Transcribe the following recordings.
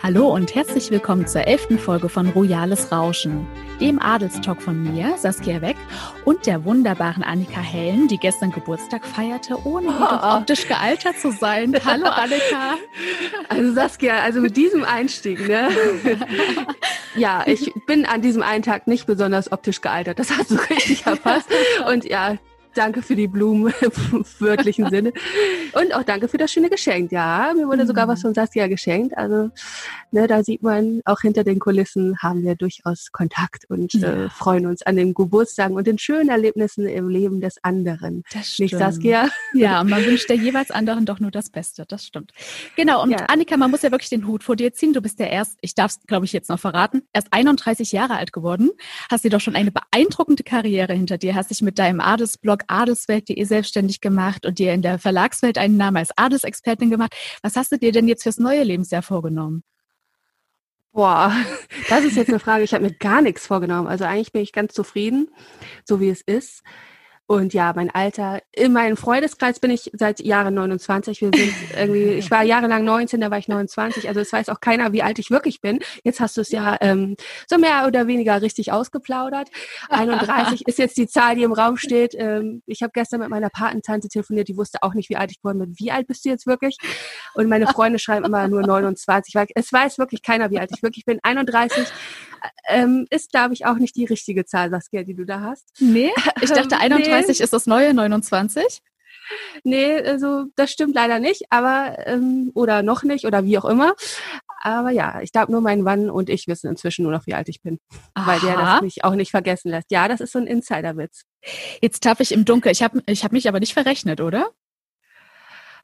Hallo und herzlich willkommen zur elften Folge von Royales Rauschen, dem Adelstalk von mir, Saskia Weck, und der wunderbaren Annika Hellen, die gestern Geburtstag feierte, ohne oh. optisch gealtert zu sein. Hallo Annika. Also Saskia, also mit diesem Einstieg, ne? ja, ich bin an diesem einen Tag nicht besonders optisch gealtert. Das hast du richtig erfasst. Und ja, danke für die Blumen im wörtlichen Sinne. Und auch danke für das schöne Geschenk. Ja, mir wurde sogar was mhm. von Saskia geschenkt. Also ne, da sieht man, auch hinter den Kulissen haben wir durchaus Kontakt und äh, ja. äh, freuen uns an den Geburtstagen und den schönen Erlebnissen im Leben des anderen. Das stimmt. Nicht Saskia? Ja, und man wünscht der jeweils anderen doch nur das Beste. Das stimmt. Genau. Und ja. Annika, man muss ja wirklich den Hut vor dir ziehen. Du bist ja erst, ich darf es, glaube ich, jetzt noch verraten, erst 31 Jahre alt geworden. Hast dir doch schon eine beeindruckende Karriere hinter dir. Hast dich mit deinem Adelsblog adelswelt.de selbstständig gemacht und dir in der Verlagswelt einen Namen als Adelsexpertin gemacht. Was hast du dir denn jetzt fürs neue Lebensjahr vorgenommen? Boah, das ist jetzt eine Frage. Ich habe mir gar nichts vorgenommen. Also eigentlich bin ich ganz zufrieden, so wie es ist. Und ja, mein Alter, in meinem Freundeskreis bin ich seit Jahren 29. Wir sind irgendwie, ich war jahrelang 19, da war ich 29. Also es weiß auch keiner, wie alt ich wirklich bin. Jetzt hast du es ja ähm, so mehr oder weniger richtig ausgeplaudert. 31 ist jetzt die Zahl, die im Raum steht. Ähm, ich habe gestern mit meiner Patentante telefoniert, die wusste auch nicht, wie alt ich geworden bin. Wie alt bist du jetzt wirklich? Und meine Freunde schreiben immer nur 29. Weil es weiß wirklich keiner, wie alt ich wirklich bin. 31 ähm, ist, glaube ich, auch nicht die richtige Zahl, Saskia, die du da hast. Nee, ich dachte 31 nee. ist das neue 29. Nee, also das stimmt leider nicht, aber ähm, oder noch nicht oder wie auch immer. Aber ja, ich glaube nur mein Mann und ich wissen inzwischen nur noch, wie alt ich bin. Aha. Weil der das mich auch nicht vergessen lässt. Ja, das ist so ein Insiderwitz. Jetzt tappe ich im Dunkeln. Ich habe ich hab mich aber nicht verrechnet, oder?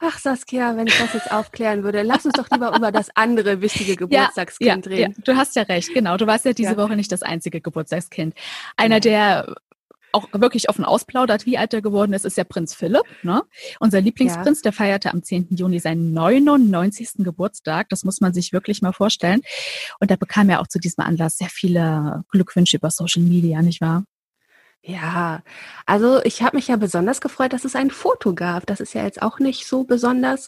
Ach Saskia, wenn ich das jetzt aufklären würde, lass uns doch lieber über das andere wichtige Geburtstagskind ja, ja, reden. Ja, du hast ja recht, genau. Du warst ja diese ja. Woche nicht das einzige Geburtstagskind. Einer, der auch wirklich offen ausplaudert, wie alt er geworden ist, ist ja Prinz Philipp. Ne? Unser Lieblingsprinz, der feierte am 10. Juni seinen 99. Geburtstag. Das muss man sich wirklich mal vorstellen. Und da bekam er auch zu diesem Anlass sehr viele Glückwünsche über Social Media, nicht wahr? Ja, also ich habe mich ja besonders gefreut, dass es ein Foto gab. Das ist ja jetzt auch nicht so besonders.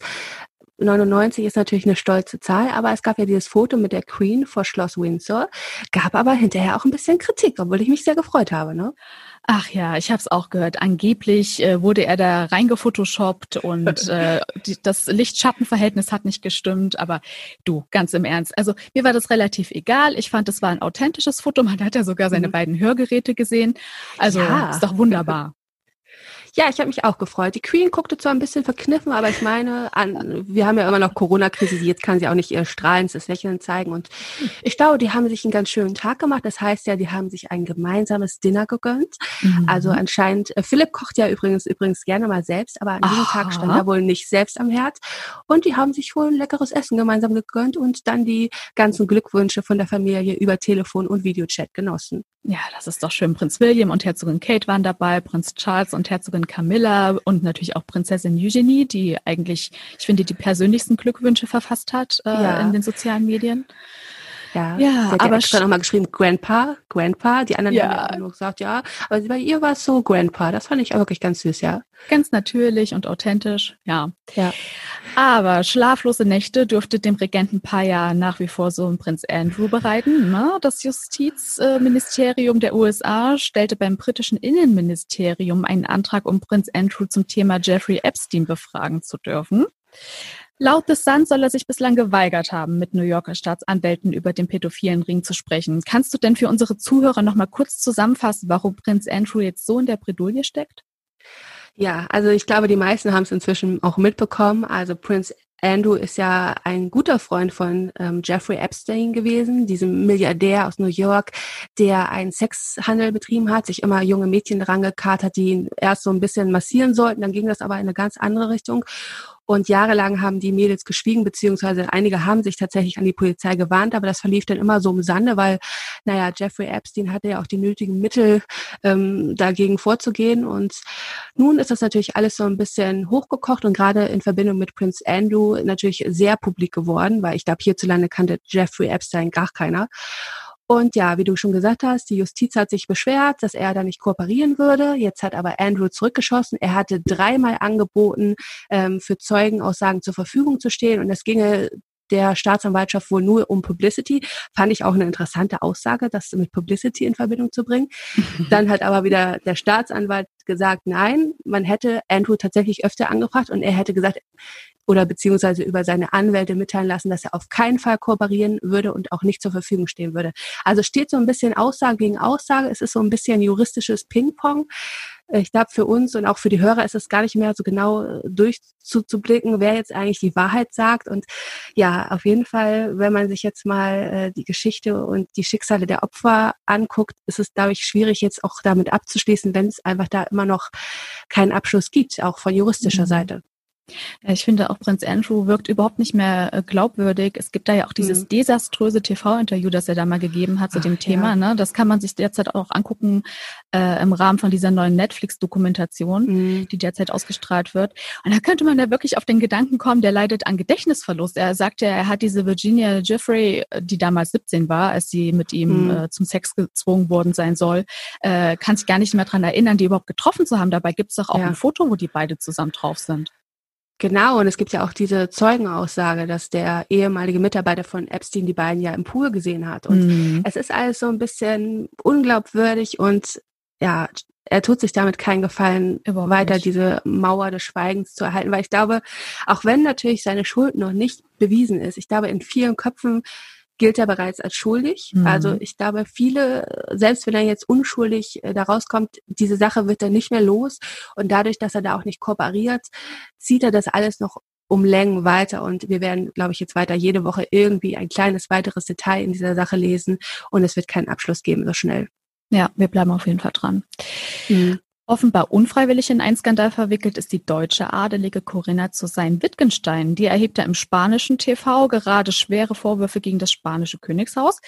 99 ist natürlich eine stolze Zahl, aber es gab ja dieses Foto mit der Queen vor Schloss Windsor, gab aber hinterher auch ein bisschen Kritik, obwohl ich mich sehr gefreut habe. Ne? Ach ja, ich habe es auch gehört. Angeblich äh, wurde er da reingefotoshoppt und äh, die, das Licht-Schatten-Verhältnis hat nicht gestimmt. Aber du, ganz im Ernst. Also mir war das relativ egal. Ich fand, es war ein authentisches Foto. Man hat ja sogar seine mhm. beiden Hörgeräte gesehen. Also ja. ist doch wunderbar. Ja, ich habe mich auch gefreut. Die Queen guckte zwar ein bisschen verkniffen, aber ich meine, an, wir haben ja immer noch Corona-Krise, jetzt kann sie auch nicht ihr strahlendes Lächeln zeigen. Und ich glaube, die haben sich einen ganz schönen Tag gemacht. Das heißt ja, die haben sich ein gemeinsames Dinner gegönnt. Mhm. Also anscheinend, äh, Philipp kocht ja übrigens übrigens gerne mal selbst, aber an diesem Aha. Tag stand er wohl nicht selbst am Herd. Und die haben sich wohl leckeres Essen gemeinsam gegönnt und dann die ganzen Glückwünsche von der Familie über Telefon und Videochat genossen. Ja, das ist doch schön. Prinz William und Herzogin Kate waren dabei, Prinz Charles und Herzogin Camilla und natürlich auch Prinzessin Eugenie, die eigentlich, ich finde, die persönlichsten Glückwünsche verfasst hat äh, ja. in den sozialen Medien. Ja, ja sie hat aber ja extra nochmal geschrieben, Grandpa, Grandpa. Die anderen ja. haben nur gesagt, ja. Aber bei ihr war es so Grandpa. Das fand ich auch wirklich ganz süß, ja. Ganz natürlich und authentisch, ja. Ja. Aber schlaflose Nächte dürfte dem Regenten Paya nach wie vor so ein Prinz Andrew bereiten. Ne? Das Justizministerium der USA stellte beim britischen Innenministerium einen Antrag, um Prinz Andrew zum Thema Jeffrey Epstein befragen zu dürfen. Laut The Sun soll er sich bislang geweigert haben, mit New Yorker Staatsanwälten über den pädophilen Ring zu sprechen. Kannst du denn für unsere Zuhörer noch mal kurz zusammenfassen, warum Prinz Andrew jetzt so in der Bredouille steckt? Ja, also ich glaube, die meisten haben es inzwischen auch mitbekommen. Also Prinz Andrew ist ja ein guter Freund von ähm, Jeffrey Epstein gewesen, diesem Milliardär aus New York, der einen Sexhandel betrieben hat, sich immer junge Mädchen rangekarrt hat, die ihn erst so ein bisschen massieren sollten, dann ging das aber in eine ganz andere Richtung. Und jahrelang haben die Mädels geschwiegen, beziehungsweise einige haben sich tatsächlich an die Polizei gewarnt, aber das verlief dann immer so im Sande, weil, naja, Jeffrey Epstein hatte ja auch die nötigen Mittel, ähm, dagegen vorzugehen. Und nun ist das natürlich alles so ein bisschen hochgekocht und gerade in Verbindung mit Prince Andrew natürlich sehr publik geworden, weil ich glaube, hierzulande kannte Jeffrey Epstein gar keiner. Und ja, wie du schon gesagt hast, die Justiz hat sich beschwert, dass er da nicht kooperieren würde. Jetzt hat aber Andrew zurückgeschossen. Er hatte dreimal angeboten, ähm, für Zeugenaussagen zur Verfügung zu stehen. Und es ginge der Staatsanwaltschaft wohl nur um Publicity. Fand ich auch eine interessante Aussage, das mit Publicity in Verbindung zu bringen. Dann hat aber wieder der Staatsanwalt gesagt, nein, man hätte Andrew tatsächlich öfter angefragt und er hätte gesagt, oder beziehungsweise über seine Anwälte mitteilen lassen, dass er auf keinen Fall kooperieren würde und auch nicht zur Verfügung stehen würde. Also steht so ein bisschen Aussage gegen Aussage. Es ist so ein bisschen juristisches Ping-Pong. Ich glaube, für uns und auch für die Hörer ist es gar nicht mehr so genau äh, durchzublicken, wer jetzt eigentlich die Wahrheit sagt. Und ja, auf jeden Fall, wenn man sich jetzt mal äh, die Geschichte und die Schicksale der Opfer anguckt, ist es, glaube ich, schwierig, jetzt auch damit abzuschließen, wenn es einfach da immer noch keinen Abschluss gibt, auch von juristischer mhm. Seite. Ich finde auch Prinz Andrew wirkt überhaupt nicht mehr äh, glaubwürdig. Es gibt da ja auch dieses mhm. desaströse TV-Interview, das er da mal gegeben hat zu Ach, dem Thema. Ja. Ne? Das kann man sich derzeit auch angucken äh, im Rahmen von dieser neuen Netflix-Dokumentation, mhm. die derzeit ausgestrahlt wird. Und da könnte man ja wirklich auf den Gedanken kommen, der leidet an Gedächtnisverlust. Er sagte, er hat diese Virginia Jeffrey, äh, die damals 17 war, als sie mit ihm mhm. äh, zum Sex gezwungen worden sein soll, äh, kann sich gar nicht mehr dran erinnern, die überhaupt getroffen zu haben. Dabei gibt es doch auch ja. ein Foto, wo die beide zusammen drauf sind. Genau, und es gibt ja auch diese Zeugenaussage, dass der ehemalige Mitarbeiter von Epstein die beiden ja im Pool gesehen hat. Und mhm. es ist alles so ein bisschen unglaubwürdig und ja, er tut sich damit keinen Gefallen, Überhaupt weiter nicht. diese Mauer des Schweigens zu erhalten, weil ich glaube, auch wenn natürlich seine Schuld noch nicht bewiesen ist, ich glaube, in vielen Köpfen gilt er bereits als schuldig. Mhm. Also ich glaube, viele, selbst wenn er jetzt unschuldig äh, da rauskommt, diese Sache wird er nicht mehr los. Und dadurch, dass er da auch nicht kooperiert, zieht er das alles noch um Längen weiter. Und wir werden, glaube ich, jetzt weiter jede Woche irgendwie ein kleines weiteres Detail in dieser Sache lesen. Und es wird keinen Abschluss geben so schnell. Ja, wir bleiben auf jeden Fall dran. Mhm. Offenbar unfreiwillig in einen Skandal verwickelt ist die deutsche Adelige Corinna zu sein Wittgenstein. Die erhebt ja im spanischen TV gerade schwere Vorwürfe gegen das spanische Königshaus.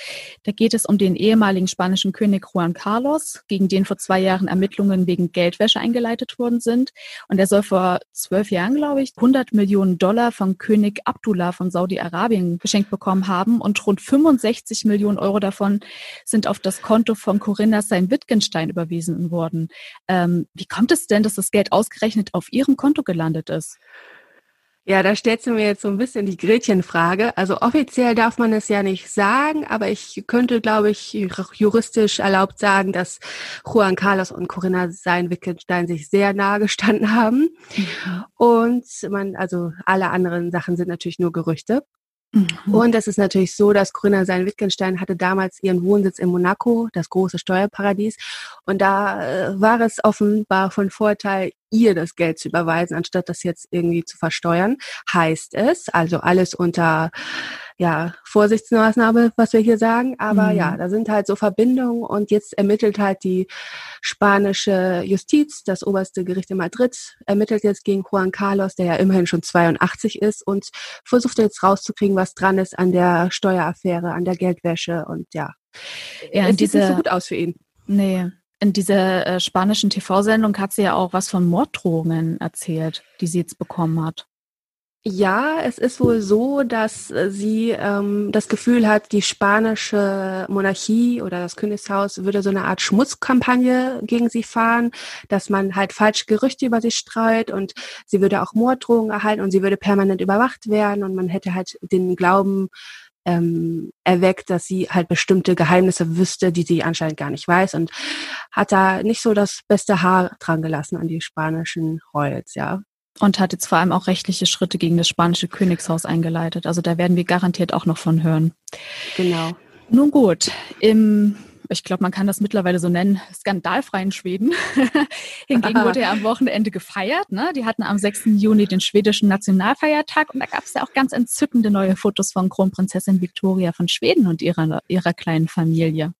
Da geht es um den ehemaligen spanischen König Juan Carlos, gegen den vor zwei Jahren Ermittlungen wegen Geldwäsche eingeleitet worden sind. Und er soll vor zwölf Jahren, glaube ich, 100 Millionen Dollar von König Abdullah von Saudi-Arabien geschenkt bekommen haben. Und rund 65 Millionen Euro davon sind auf das Konto von Corinna sein Wittgenstein überwiesen worden. Ähm, ähm, wie kommt es denn, dass das Geld ausgerechnet auf Ihrem Konto gelandet ist? Ja, da stellst du mir jetzt so ein bisschen die Gretchenfrage. Also offiziell darf man es ja nicht sagen, aber ich könnte, glaube ich, juristisch erlaubt sagen, dass Juan Carlos und Corinna sein Wittgenstein sich sehr nahe gestanden haben. Mhm. Und man, also alle anderen Sachen sind natürlich nur Gerüchte. Mhm. Und es ist natürlich so, dass Corinna sein Wittgenstein hatte damals ihren Wohnsitz in Monaco, das große Steuerparadies. Und da äh, war es offenbar von Vorteil, ihr das Geld zu überweisen, anstatt das jetzt irgendwie zu versteuern. Heißt es, also alles unter ja, Vorsichtsmaßnahme, was wir hier sagen. Aber mhm. ja, da sind halt so Verbindungen und jetzt ermittelt halt die spanische Justiz, das oberste Gericht in Madrid, ermittelt jetzt gegen Juan Carlos, der ja immerhin schon 82 ist und versucht jetzt rauszukriegen, was dran ist an der Steueraffäre, an der Geldwäsche und ja. Ja, es sieht nicht so gut aus für ihn. Nee, in dieser äh, spanischen TV-Sendung hat sie ja auch was von Morddrohungen erzählt, die sie jetzt bekommen hat. Ja, es ist wohl so, dass äh, sie ähm, das Gefühl hat, die spanische Monarchie oder das Königshaus würde so eine Art Schmutzkampagne gegen sie fahren, dass man halt falsche Gerüchte über sie streut und sie würde auch Morddrohungen erhalten und sie würde permanent überwacht werden und man hätte halt den Glauben ähm, erweckt, dass sie halt bestimmte Geheimnisse wüsste, die sie anscheinend gar nicht weiß und hat da nicht so das beste Haar dran gelassen an die spanischen Royals, ja. Und hat jetzt vor allem auch rechtliche Schritte gegen das spanische Königshaus eingeleitet. Also da werden wir garantiert auch noch von hören. Genau. Nun gut, im, ich glaube, man kann das mittlerweile so nennen, skandalfreien Schweden. Hingegen wurde er am Wochenende gefeiert. Ne? Die hatten am 6. Juni den schwedischen Nationalfeiertag und da gab es ja auch ganz entzückende neue Fotos von Kronprinzessin Victoria von Schweden und ihrer, ihrer kleinen Familie.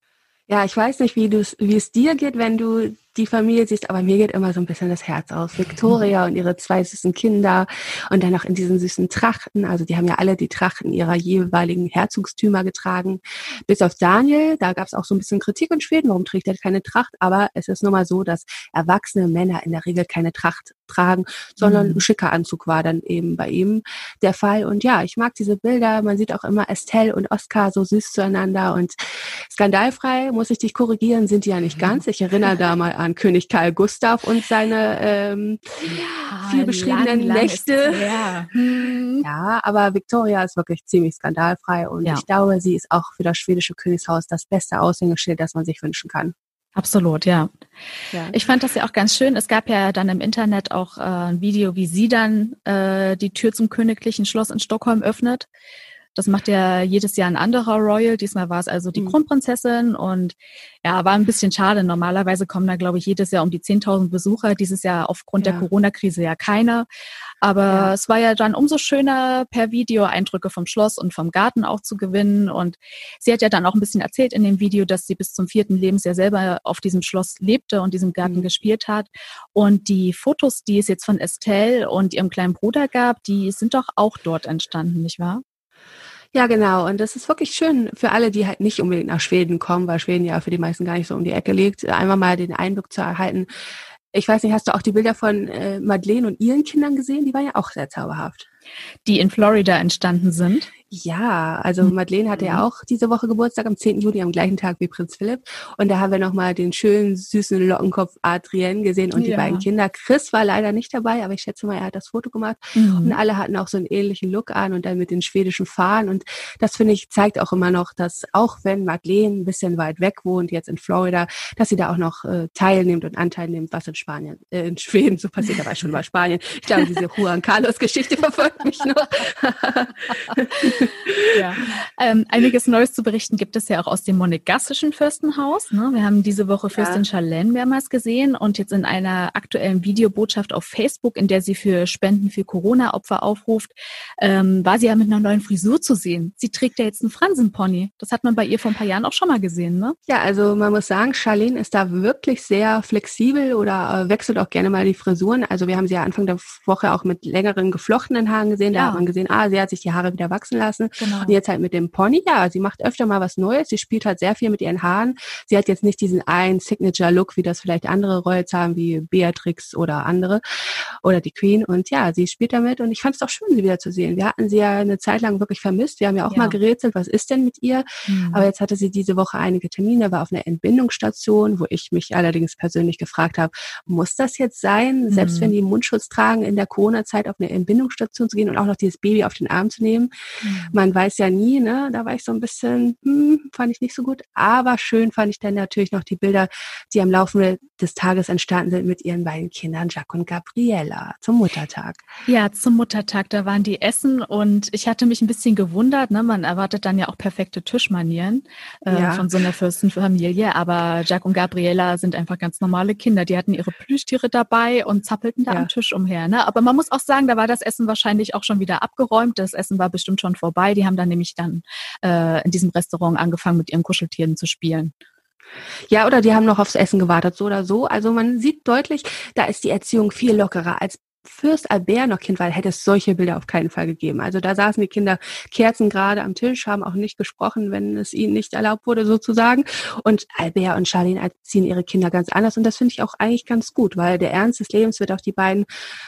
Ja, ich weiß nicht, wie, wie es dir geht, wenn du die Familie siehst, aber mir geht immer so ein bisschen das Herz aus. Victoria und ihre zwei süßen Kinder und dann noch in diesen süßen Trachten. Also die haben ja alle die Trachten ihrer jeweiligen Herzogstümer getragen. Bis auf Daniel, da gab es auch so ein bisschen Kritik in Schweden, warum trägt er keine Tracht? Aber es ist nun mal so, dass erwachsene Männer in der Regel keine Tracht tragen, sondern mhm. ein schicker Anzug war dann eben bei ihm der Fall. Und ja, ich mag diese Bilder. Man sieht auch immer Estelle und Oscar so süß zueinander und skandalfrei, muss ich dich korrigieren, sind die ja nicht ganz. Ich erinnere da mal an König Karl Gustav und seine ähm, ja, viel beschriebenen lang, lang Nächte. Hm. Ja, aber Victoria ist wirklich ziemlich skandalfrei und ja. ich glaube, sie ist auch für das schwedische Königshaus das beste Aushängeschild, das man sich wünschen kann. Absolut, ja. ja. Ich fand das ja auch ganz schön. Es gab ja dann im Internet auch äh, ein Video, wie sie dann äh, die Tür zum königlichen Schloss in Stockholm öffnet. Das macht ja jedes Jahr ein anderer Royal. Diesmal war es also die mhm. Kronprinzessin und ja, war ein bisschen schade. Normalerweise kommen da, glaube ich, jedes Jahr um die 10.000 Besucher. Dieses Jahr aufgrund ja. der Corona-Krise ja keiner. Aber ja. es war ja dann umso schöner, per Video Eindrücke vom Schloss und vom Garten auch zu gewinnen. Und sie hat ja dann auch ein bisschen erzählt in dem Video, dass sie bis zum vierten Lebensjahr selber auf diesem Schloss lebte und diesem Garten mhm. gespielt hat. Und die Fotos, die es jetzt von Estelle und ihrem kleinen Bruder gab, die sind doch auch dort entstanden, nicht wahr? Ja, genau. Und das ist wirklich schön für alle, die halt nicht unbedingt nach Schweden kommen, weil Schweden ja für die meisten gar nicht so um die Ecke liegt, einmal mal den Eindruck zu erhalten. Ich weiß nicht, hast du auch die Bilder von äh, Madeleine und ihren Kindern gesehen? Die waren ja auch sehr zauberhaft. Die in Florida entstanden sind? Ja, also mhm. Madeleine hatte ja mhm. auch diese Woche Geburtstag am 10. Juli, am gleichen Tag wie Prinz Philipp. Und da haben wir nochmal den schönen, süßen Lockenkopf Adrienne gesehen und ja. die beiden Kinder. Chris war leider nicht dabei, aber ich schätze mal, er hat das Foto gemacht. Mhm. Und alle hatten auch so einen ähnlichen Look an und dann mit den schwedischen Fahnen. Und das finde ich, zeigt auch immer noch, dass auch wenn Madeleine ein bisschen weit weg wohnt, jetzt in Florida, dass sie da auch noch äh, teilnimmt und Anteil nimmt, was in Spanien, äh, in Schweden so passiert, aber schon bei Spanien. Ich glaube, diese Juan Carlos Geschichte verfolgt mich noch. ja. Ähm, einiges Neues zu berichten gibt es ja auch aus dem monegassischen Fürstenhaus. Ne? Wir haben diese Woche Fürstin ja. Charlene mehrmals gesehen und jetzt in einer aktuellen Videobotschaft auf Facebook, in der sie für Spenden für Corona-Opfer aufruft, ähm, war sie ja mit einer neuen Frisur zu sehen. Sie trägt ja jetzt einen Fransenpony. Das hat man bei ihr vor ein paar Jahren auch schon mal gesehen, ne? Ja, also man muss sagen, Charlene ist da wirklich sehr flexibel oder äh, wechselt auch gerne mal die Frisuren. Also wir haben sie ja Anfang der Woche auch mit längeren geflochtenen Haaren gesehen. Da ja. hat man gesehen, ah, sie hat sich die Haare wieder wachsen lassen. Genau. Und jetzt halt mit dem Pony, ja, sie macht öfter mal was Neues. Sie spielt halt sehr viel mit ihren Haaren. Sie hat jetzt nicht diesen einen Signature-Look, wie das vielleicht andere Royals haben, wie Beatrix oder andere oder die Queen. Und ja, sie spielt damit und ich fand es auch schön, sie wieder zu sehen. Wir hatten sie ja eine Zeit lang wirklich vermisst. Wir haben ja auch ja. mal gerätselt, was ist denn mit ihr? Mhm. Aber jetzt hatte sie diese Woche einige Termine, war auf einer Entbindungsstation, wo ich mich allerdings persönlich gefragt habe, muss das jetzt sein, mhm. selbst wenn die Mundschutz tragen, in der Corona-Zeit auf eine Entbindungsstation zu gehen und auch noch dieses Baby auf den Arm zu nehmen? Mhm. Man weiß ja nie, ne? Da war ich so ein bisschen, hm, fand ich nicht so gut. Aber schön fand ich dann natürlich noch die Bilder, die am Laufe des Tages entstanden sind mit ihren beiden Kindern, Jacques und Gabriella, zum Muttertag. Ja, zum Muttertag, da waren die Essen und ich hatte mich ein bisschen gewundert, ne? Man erwartet dann ja auch perfekte Tischmanieren äh, ja. von so einer Fürstenfamilie, aber Jacques und Gabriella sind einfach ganz normale Kinder. Die hatten ihre Plüschtiere dabei und zappelten da ja. am Tisch umher. Ne? Aber man muss auch sagen, da war das Essen wahrscheinlich auch schon wieder abgeräumt. Das Essen war bestimmt schon vorbei. Die haben dann nämlich dann äh, in diesem Restaurant angefangen, mit ihren Kuscheltieren zu spielen. Ja, oder die haben noch aufs Essen gewartet, so oder so. Also man sieht deutlich, da ist die Erziehung viel lockerer als Fürst Albert noch Kind war, hätte es solche Bilder auf keinen Fall gegeben. Also da saßen die Kinder Kerzen gerade am Tisch, haben auch nicht gesprochen, wenn es ihnen nicht erlaubt wurde, sozusagen. Und Albert und Charlene erziehen ihre Kinder ganz anders. Und das finde ich auch eigentlich ganz gut, weil der Ernst des Lebens wird auch die beiden,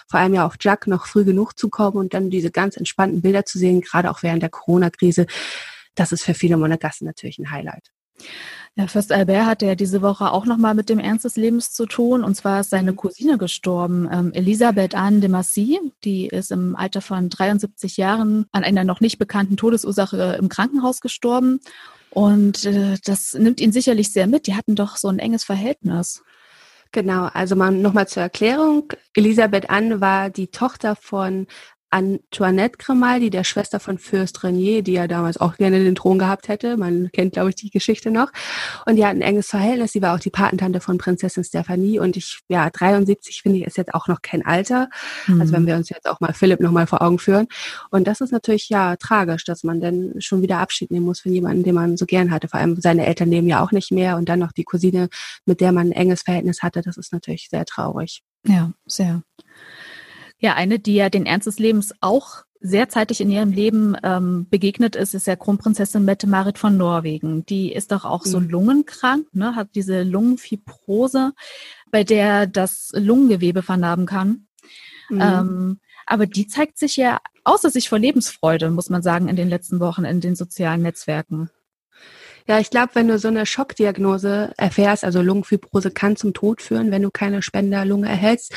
vor allem ja auf Jack, noch früh genug zukommen und dann diese ganz entspannten Bilder zu sehen, gerade auch während der Corona-Krise. Das ist für viele Monegassen natürlich ein Highlight. Ja, Fürst Albert hatte ja diese Woche auch nochmal mit dem Ernst des Lebens zu tun. Und zwar ist seine mhm. Cousine gestorben, ähm, Elisabeth Anne de Massy. Die ist im Alter von 73 Jahren an einer noch nicht bekannten Todesursache im Krankenhaus gestorben. Und äh, das nimmt ihn sicherlich sehr mit. Die hatten doch so ein enges Verhältnis. Genau, also mal nochmal zur Erklärung. Elisabeth Anne war die Tochter von Antoinette Grimaldi, der Schwester von Fürst Renier, die ja damals auch gerne den Thron gehabt hätte. Man kennt, glaube ich, die Geschichte noch. Und die hat ein enges Verhältnis. Sie war auch die Patentante von Prinzessin Stephanie. Und ich, ja, 73 finde ich, ist jetzt auch noch kein Alter. Mhm. Also wenn wir uns jetzt auch mal Philipp nochmal vor Augen führen. Und das ist natürlich ja tragisch, dass man dann schon wieder Abschied nehmen muss von jemandem, den man so gern hatte. Vor allem seine Eltern leben ja auch nicht mehr. Und dann noch die Cousine, mit der man ein enges Verhältnis hatte. Das ist natürlich sehr traurig. Ja, sehr. Ja, eine, die ja den Ernst des Lebens auch sehr zeitig in ihrem Leben ähm, begegnet ist, ist ja Kronprinzessin Mette-Marit von Norwegen. Die ist doch auch mhm. so lungenkrank, ne, hat diese Lungenfibrose, bei der das Lungengewebe vernarben kann. Mhm. Ähm, aber die zeigt sich ja außer sich vor Lebensfreude, muss man sagen, in den letzten Wochen in den sozialen Netzwerken. Ja, ich glaube, wenn du so eine Schockdiagnose erfährst, also Lungenfibrose kann zum Tod führen, wenn du keine Spenderlunge erhältst,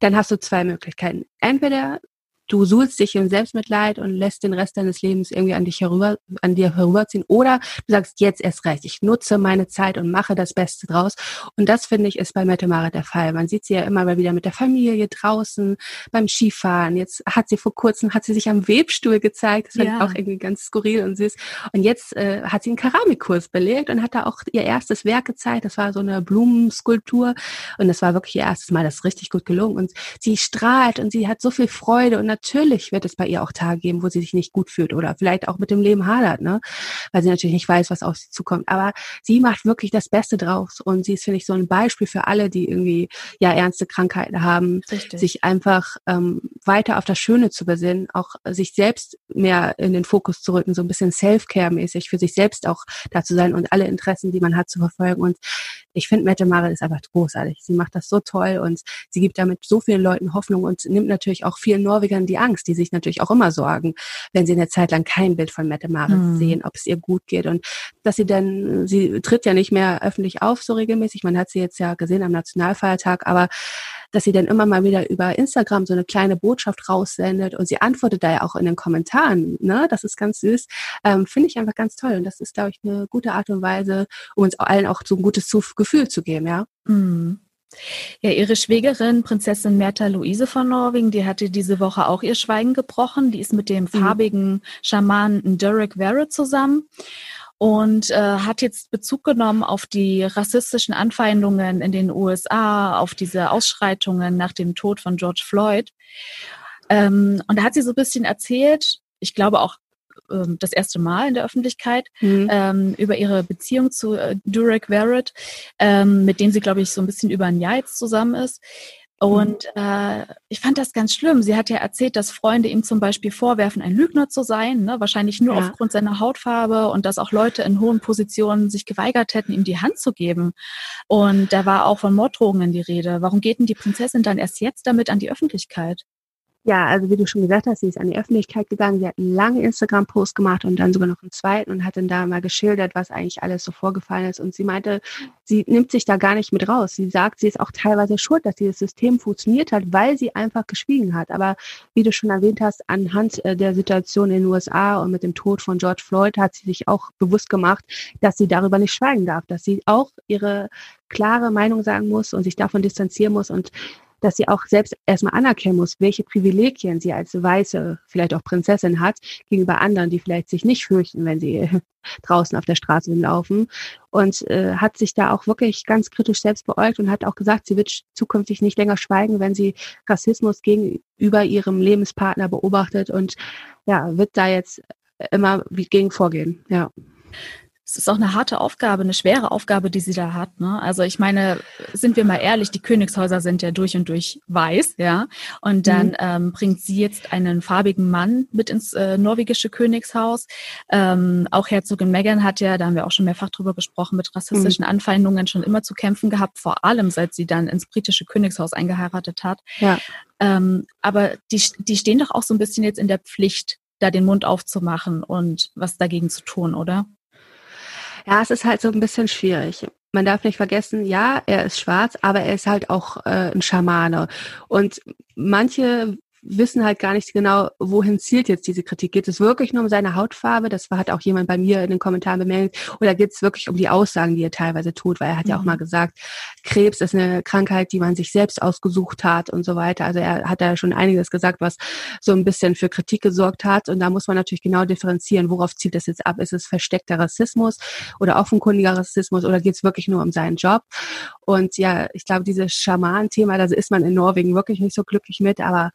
dann hast du zwei Möglichkeiten. Entweder du suhlst dich im Selbstmitleid und lässt den Rest deines Lebens irgendwie an dich herüber, an dir herüberziehen. Oder du sagst, jetzt erst recht, ich nutze meine Zeit und mache das Beste draus. Und das finde ich ist bei Mette Mare der Fall. Man sieht sie ja immer mal wieder mit der Familie draußen beim Skifahren. Jetzt hat sie vor kurzem, hat sie sich am Webstuhl gezeigt. Das fand ja. ich auch irgendwie ganz skurril und süß. Und jetzt äh, hat sie einen Keramikkurs belegt und hat da auch ihr erstes Werk gezeigt. Das war so eine Blumenskulptur. Und das war wirklich ihr erstes Mal. Das ist richtig gut gelungen. Und sie strahlt und sie hat so viel Freude und natürlich wird es bei ihr auch Tage geben, wo sie sich nicht gut fühlt oder vielleicht auch mit dem Leben hadert, ne? Weil sie natürlich nicht weiß, was auf sie zukommt. Aber sie macht wirklich das Beste draus und sie ist, finde ich, so ein Beispiel für alle, die irgendwie ja ernste Krankheiten haben, Richtig. sich einfach ähm, weiter auf das Schöne zu besinnen, auch sich selbst mehr in den Fokus zu rücken, so ein bisschen Self-Care-mäßig für sich selbst auch da zu sein und alle Interessen, die man hat, zu verfolgen. Und ich finde, Mette Mare ist einfach großartig. Sie macht das so toll und sie gibt damit so vielen Leuten Hoffnung und nimmt natürlich auch vielen Norwegern die Angst, die sich natürlich auch immer sorgen, wenn sie eine Zeit lang kein Bild von Mette Mare mhm. sehen, ob es ihr gut geht und dass sie dann, sie tritt ja nicht mehr öffentlich auf so regelmäßig. Man hat sie jetzt ja gesehen am Nationalfeiertag, aber dass sie dann immer mal wieder über Instagram so eine kleine Botschaft raussendet und sie antwortet da ja auch in den Kommentaren, ne? Das ist ganz süß. Ähm, Finde ich einfach ganz toll. Und das ist, glaube ich, eine gute Art und Weise, um uns allen auch so ein gutes Gefühl zu geben, ja. Mhm. Ja, ihre Schwägerin, Prinzessin Märtha Luise von Norwegen, die hatte diese Woche auch ihr Schweigen gebrochen. Die ist mit dem mhm. farbigen Schamanen Derek Verrett zusammen und äh, hat jetzt Bezug genommen auf die rassistischen Anfeindungen in den USA, auf diese Ausschreitungen nach dem Tod von George Floyd. Ähm, und da hat sie so ein bisschen erzählt, ich glaube auch das erste Mal in der Öffentlichkeit mhm. ähm, über ihre Beziehung zu äh, Durek Verrett, ähm, mit dem sie, glaube ich, so ein bisschen über ein Jahr jetzt zusammen ist. Und äh, ich fand das ganz schlimm. Sie hat ja erzählt, dass Freunde ihm zum Beispiel vorwerfen, ein Lügner zu sein, ne? wahrscheinlich nur ja. aufgrund seiner Hautfarbe und dass auch Leute in hohen Positionen sich geweigert hätten, ihm die Hand zu geben. Und da war auch von Morddrohungen die Rede. Warum geht denn die Prinzessin dann erst jetzt damit an die Öffentlichkeit? Ja, also wie du schon gesagt hast, sie ist an die Öffentlichkeit gegangen, sie hat einen langen Instagram-Post gemacht und dann sogar noch einen zweiten und hat dann da mal geschildert, was eigentlich alles so vorgefallen ist. Und sie meinte, sie nimmt sich da gar nicht mit raus. Sie sagt, sie ist auch teilweise schuld, dass dieses System funktioniert hat, weil sie einfach geschwiegen hat. Aber wie du schon erwähnt hast, anhand äh, der Situation in den USA und mit dem Tod von George Floyd hat sie sich auch bewusst gemacht, dass sie darüber nicht schweigen darf, dass sie auch ihre klare Meinung sagen muss und sich davon distanzieren muss und dass sie auch selbst erstmal anerkennen muss, welche Privilegien sie als weiße, vielleicht auch Prinzessin hat, gegenüber anderen, die vielleicht sich nicht fürchten, wenn sie draußen auf der Straße laufen. Und äh, hat sich da auch wirklich ganz kritisch selbst beäugt und hat auch gesagt, sie wird zukünftig nicht länger schweigen, wenn sie Rassismus gegenüber ihrem Lebenspartner beobachtet und ja, wird da jetzt immer gegen vorgehen. Ja es ist auch eine harte Aufgabe, eine schwere Aufgabe, die sie da hat. Ne? Also ich meine, sind wir mal ehrlich, die Königshäuser sind ja durch und durch weiß, ja. Und dann mhm. ähm, bringt sie jetzt einen farbigen Mann mit ins äh, norwegische Königshaus. Ähm, auch Herzogin Meghan hat ja, da haben wir auch schon mehrfach drüber gesprochen, mit rassistischen mhm. Anfeindungen schon immer zu kämpfen gehabt, vor allem seit sie dann ins britische Königshaus eingeheiratet hat. Ja. Ähm, aber die, die stehen doch auch so ein bisschen jetzt in der Pflicht, da den Mund aufzumachen und was dagegen zu tun, oder? Ja, es ist halt so ein bisschen schwierig. Man darf nicht vergessen, ja, er ist schwarz, aber er ist halt auch äh, ein Schamane. Und manche wissen halt gar nicht genau, wohin zielt jetzt diese Kritik. Geht es wirklich nur um seine Hautfarbe? Das hat auch jemand bei mir in den Kommentaren bemerkt. Oder geht es wirklich um die Aussagen, die er teilweise tut? Weil er hat mhm. ja auch mhm. mal gesagt, Krebs ist eine Krankheit, die man sich selbst ausgesucht hat und so weiter. Also er hat da schon einiges gesagt, was so ein bisschen für Kritik gesorgt hat. Und da muss man natürlich genau differenzieren, worauf zielt das jetzt ab? Ist es versteckter Rassismus oder offenkundiger Rassismus oder geht es wirklich nur um seinen Job? Und ja, ich glaube, dieses Schaman-Thema, da ist man in Norwegen wirklich nicht so glücklich mit, aber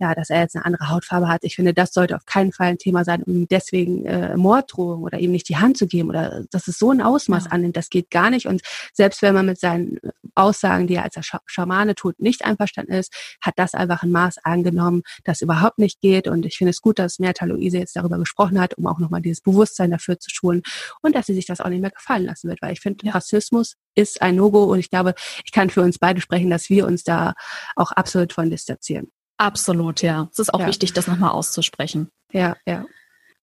ja, dass er jetzt eine andere Hautfarbe hat. Ich finde, das sollte auf keinen Fall ein Thema sein, um deswegen äh, Morddrohung oder ihm nicht die Hand zu geben oder dass es so ein Ausmaß ja. annimmt, das geht gar nicht. Und selbst wenn man mit seinen Aussagen, die er als Sch Schamane tut, nicht einverstanden ist, hat das einfach ein Maß angenommen, das überhaupt nicht geht. Und ich finde es gut, dass Merta Luise jetzt darüber gesprochen hat, um auch nochmal dieses Bewusstsein dafür zu schulen und dass sie sich das auch nicht mehr gefallen lassen wird, weil ich finde, ja. Rassismus ist ein No-Go und ich glaube, ich kann für uns beide sprechen, dass wir uns da auch absolut von distanzieren. Absolut, ja. Es ist auch ja. wichtig, das nochmal auszusprechen. Ja, ja.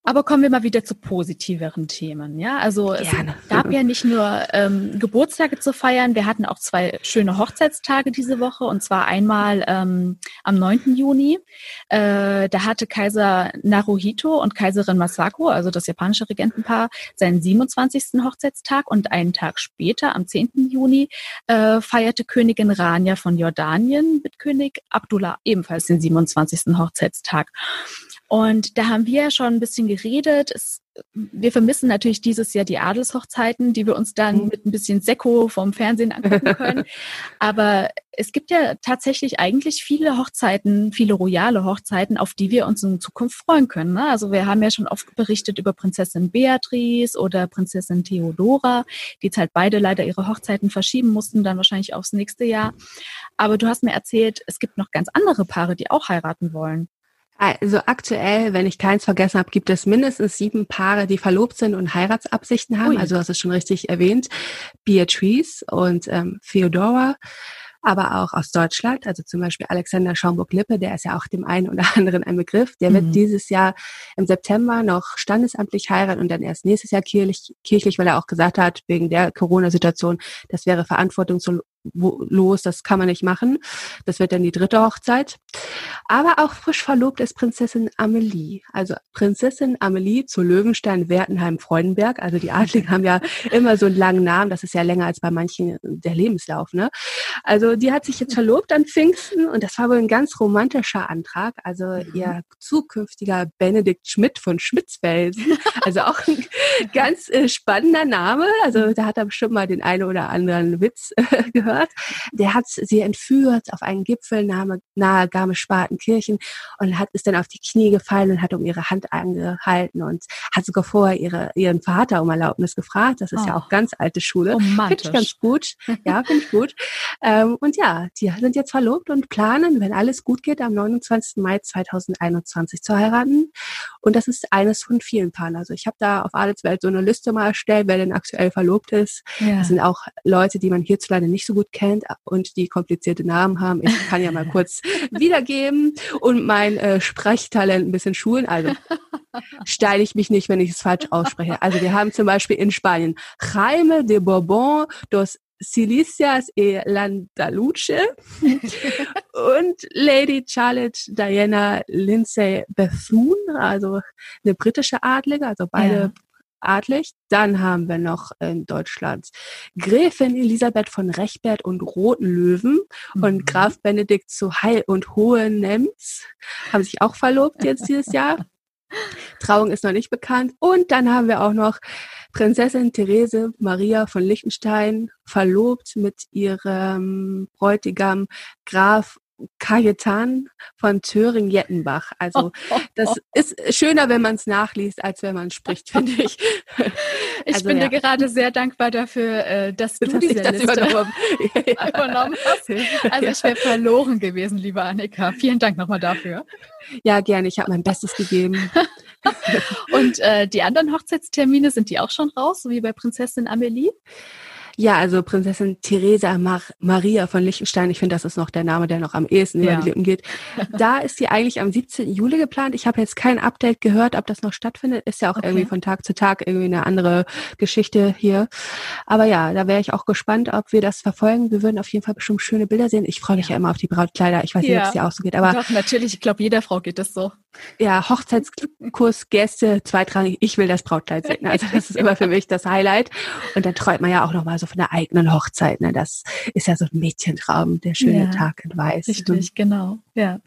Aber kommen wir mal wieder zu positiveren Themen. Ja, also Gerne. es gab ja nicht nur ähm, Geburtstage zu feiern, wir hatten auch zwei schöne Hochzeitstage diese Woche und zwar einmal ähm, am 9. Juni. Äh, da hatte Kaiser Naruhito und Kaiserin Masako, also das japanische Regentenpaar, seinen 27. Hochzeitstag und einen Tag später, am 10. Juni, äh, feierte Königin Rania von Jordanien mit König Abdullah ebenfalls den 27. Hochzeitstag. Und da haben wir schon ein bisschen geredet. Es, wir vermissen natürlich dieses Jahr die Adelshochzeiten, die wir uns dann mhm. mit ein bisschen Sekko vom Fernsehen angucken können. Aber es gibt ja tatsächlich eigentlich viele Hochzeiten, viele royale Hochzeiten, auf die wir uns in Zukunft freuen können. Ne? Also wir haben ja schon oft berichtet über Prinzessin Beatrice oder Prinzessin Theodora, die jetzt halt beide leider ihre Hochzeiten verschieben mussten, dann wahrscheinlich aufs nächste Jahr. Aber du hast mir erzählt, es gibt noch ganz andere Paare, die auch heiraten wollen. Also aktuell, wenn ich keins vergessen habe, gibt es mindestens sieben Paare, die verlobt sind und Heiratsabsichten haben. Ui. Also das ist schon richtig erwähnt. Beatrice und ähm, Theodora aber auch aus Deutschland, also zum Beispiel Alexander Schaumburg-Lippe, der ist ja auch dem einen oder anderen ein Begriff, der mhm. wird dieses Jahr im September noch standesamtlich heiraten und dann erst nächstes Jahr kirchlich, kirchlich weil er auch gesagt hat, wegen der Corona-Situation, das wäre verantwortungslos los, das kann man nicht machen. Das wird dann die dritte Hochzeit. Aber auch frisch verlobt ist Prinzessin Amelie. Also Prinzessin Amelie zu Löwenstein, Wertenheim, Freudenberg. Also die Adligen haben ja immer so einen langen Namen. Das ist ja länger als bei manchen der Lebenslauf. Ne? Also die hat sich jetzt verlobt an Pfingsten und das war wohl ein ganz romantischer Antrag. Also mhm. ihr zukünftiger Benedikt Schmidt von Schmitzfelsen. Also auch ein ganz äh, spannender Name. Also da hat er bestimmt mal den einen oder anderen Witz äh, gehört gehört. Der hat sie entführt auf einen Gipfel nahe, nahe Garmisch-Partenkirchen und hat ist dann auf die Knie gefallen und hat um ihre Hand angehalten und hat sogar vorher ihre, ihren Vater um Erlaubnis gefragt. Das ist oh. ja auch ganz alte Schule. Finde ich ganz gut. Ja, finde ich gut. Ähm, und ja, die sind jetzt verlobt und planen, wenn alles gut geht, am 29. Mai 2021 zu heiraten. Und das ist eines von vielen Paaren. Also ich habe da auf Adelswelt so eine Liste mal erstellt, wer denn aktuell verlobt ist. Ja. Das sind auch Leute, die man hierzulande nicht so gut gut kennt und die komplizierte Namen haben. Ich kann ja mal kurz wiedergeben und mein äh, Sprechtalent ein bisschen schulen. Also steile ich mich nicht, wenn ich es falsch ausspreche. Also wir haben zum Beispiel in Spanien Jaime de Bourbon dos Silicias e Landaluce und Lady Charlotte Diana Lindsay Bethune, also eine britische Adlige, also beide ja adlig. Dann haben wir noch in Deutschland Gräfin Elisabeth von Rechbert und Roten Löwen mhm. und Graf Benedikt zu Heil und Hohenems haben sich auch verlobt jetzt dieses Jahr. Trauung ist noch nicht bekannt. Und dann haben wir auch noch Prinzessin Therese Maria von Liechtenstein verlobt mit ihrem Bräutigam Graf Kajetan von Thöring-Jettenbach. Also das ist schöner, wenn man es nachliest, als wenn man spricht, finde ich. Ich also, bin ja. dir gerade sehr dankbar dafür, äh, dass du dass diese Liste übernommen, übernommen hast. Also ich wäre verloren gewesen, liebe Annika. Vielen Dank nochmal dafür. Ja, gerne. Ich habe mein Bestes gegeben. Und äh, die anderen Hochzeitstermine, sind die auch schon raus, so wie bei Prinzessin Amelie? Ja, also Prinzessin Theresa Mar Maria von Liechtenstein, ich finde, das ist noch der Name, der noch am ehesten ja. über die Lippen geht. Da ist sie eigentlich am 17. Juli geplant. Ich habe jetzt kein Update gehört, ob das noch stattfindet. Ist ja auch okay. irgendwie von Tag zu Tag irgendwie eine andere Geschichte hier. Aber ja, da wäre ich auch gespannt, ob wir das verfolgen. Wir würden auf jeden Fall bestimmt schöne Bilder sehen. Ich freue mich ja. ja immer auf die Brautkleider. Ich weiß ja. nicht, ob es dir auch so geht. Aber Doch, natürlich, ich glaube, jeder Frau geht das so. Ja, Hochzeitskurs, Gäste, zweitrangig. Ich will das Brautkleid sehen. Also das ist immer für mich das Highlight. Und dann träumt man ja auch noch mal so von der eigenen Hochzeit. Ne? Das ist ja so ein Mädchentraum, der schöne ja, Tag in Weiß. Richtig, genau. Ja.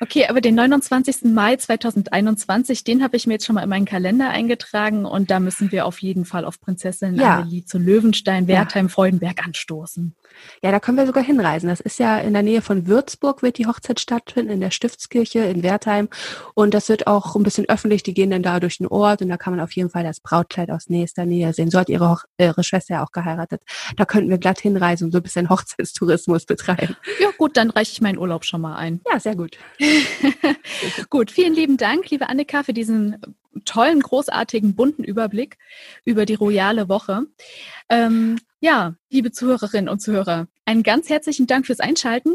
Okay, aber den 29. Mai 2021, den habe ich mir jetzt schon mal in meinen Kalender eingetragen und da müssen wir auf jeden Fall auf Prinzessin ja. Amelie zu Löwenstein, Wertheim, ja. Freudenberg anstoßen. Ja, da können wir sogar hinreisen. Das ist ja in der Nähe von Würzburg wird die Hochzeit stattfinden, in der Stiftskirche in Wertheim. Und das wird auch ein bisschen öffentlich. Die gehen dann da durch den Ort und da kann man auf jeden Fall das Brautkleid aus nächster Nähe sehen. So hat ihre, Hoch ihre Schwester ja auch geheiratet. Da könnten wir glatt hinreisen und so ein bisschen Hochzeitstourismus betreiben. Ja gut, dann reiche ich meinen Urlaub schon mal ein. Ja, sehr gut. gut, vielen lieben Dank, liebe Annika, für diesen tollen, großartigen, bunten Überblick über die royale Woche. Ähm, ja, liebe Zuhörerinnen und Zuhörer, einen ganz herzlichen Dank fürs Einschalten.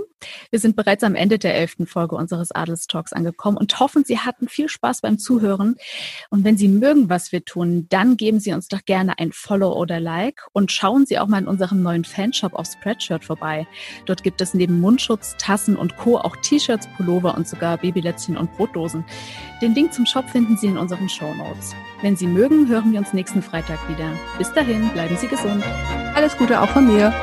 Wir sind bereits am Ende der elften Folge unseres Adelstalks angekommen und hoffen, Sie hatten viel Spaß beim Zuhören. Und wenn Sie mögen, was wir tun, dann geben Sie uns doch gerne ein Follow oder Like und schauen Sie auch mal in unserem neuen Fanshop auf Spreadshirt vorbei. Dort gibt es neben Mundschutz, Tassen und Co. auch T-Shirts, Pullover und sogar Babylätzchen und Brotdosen. Den Link zum Shop finden Sie in unseren Show Notes. Wenn Sie mögen, hören wir uns nächsten Freitag wieder. Bis dahin, bleiben Sie gesund. Alles Gute auch von mir.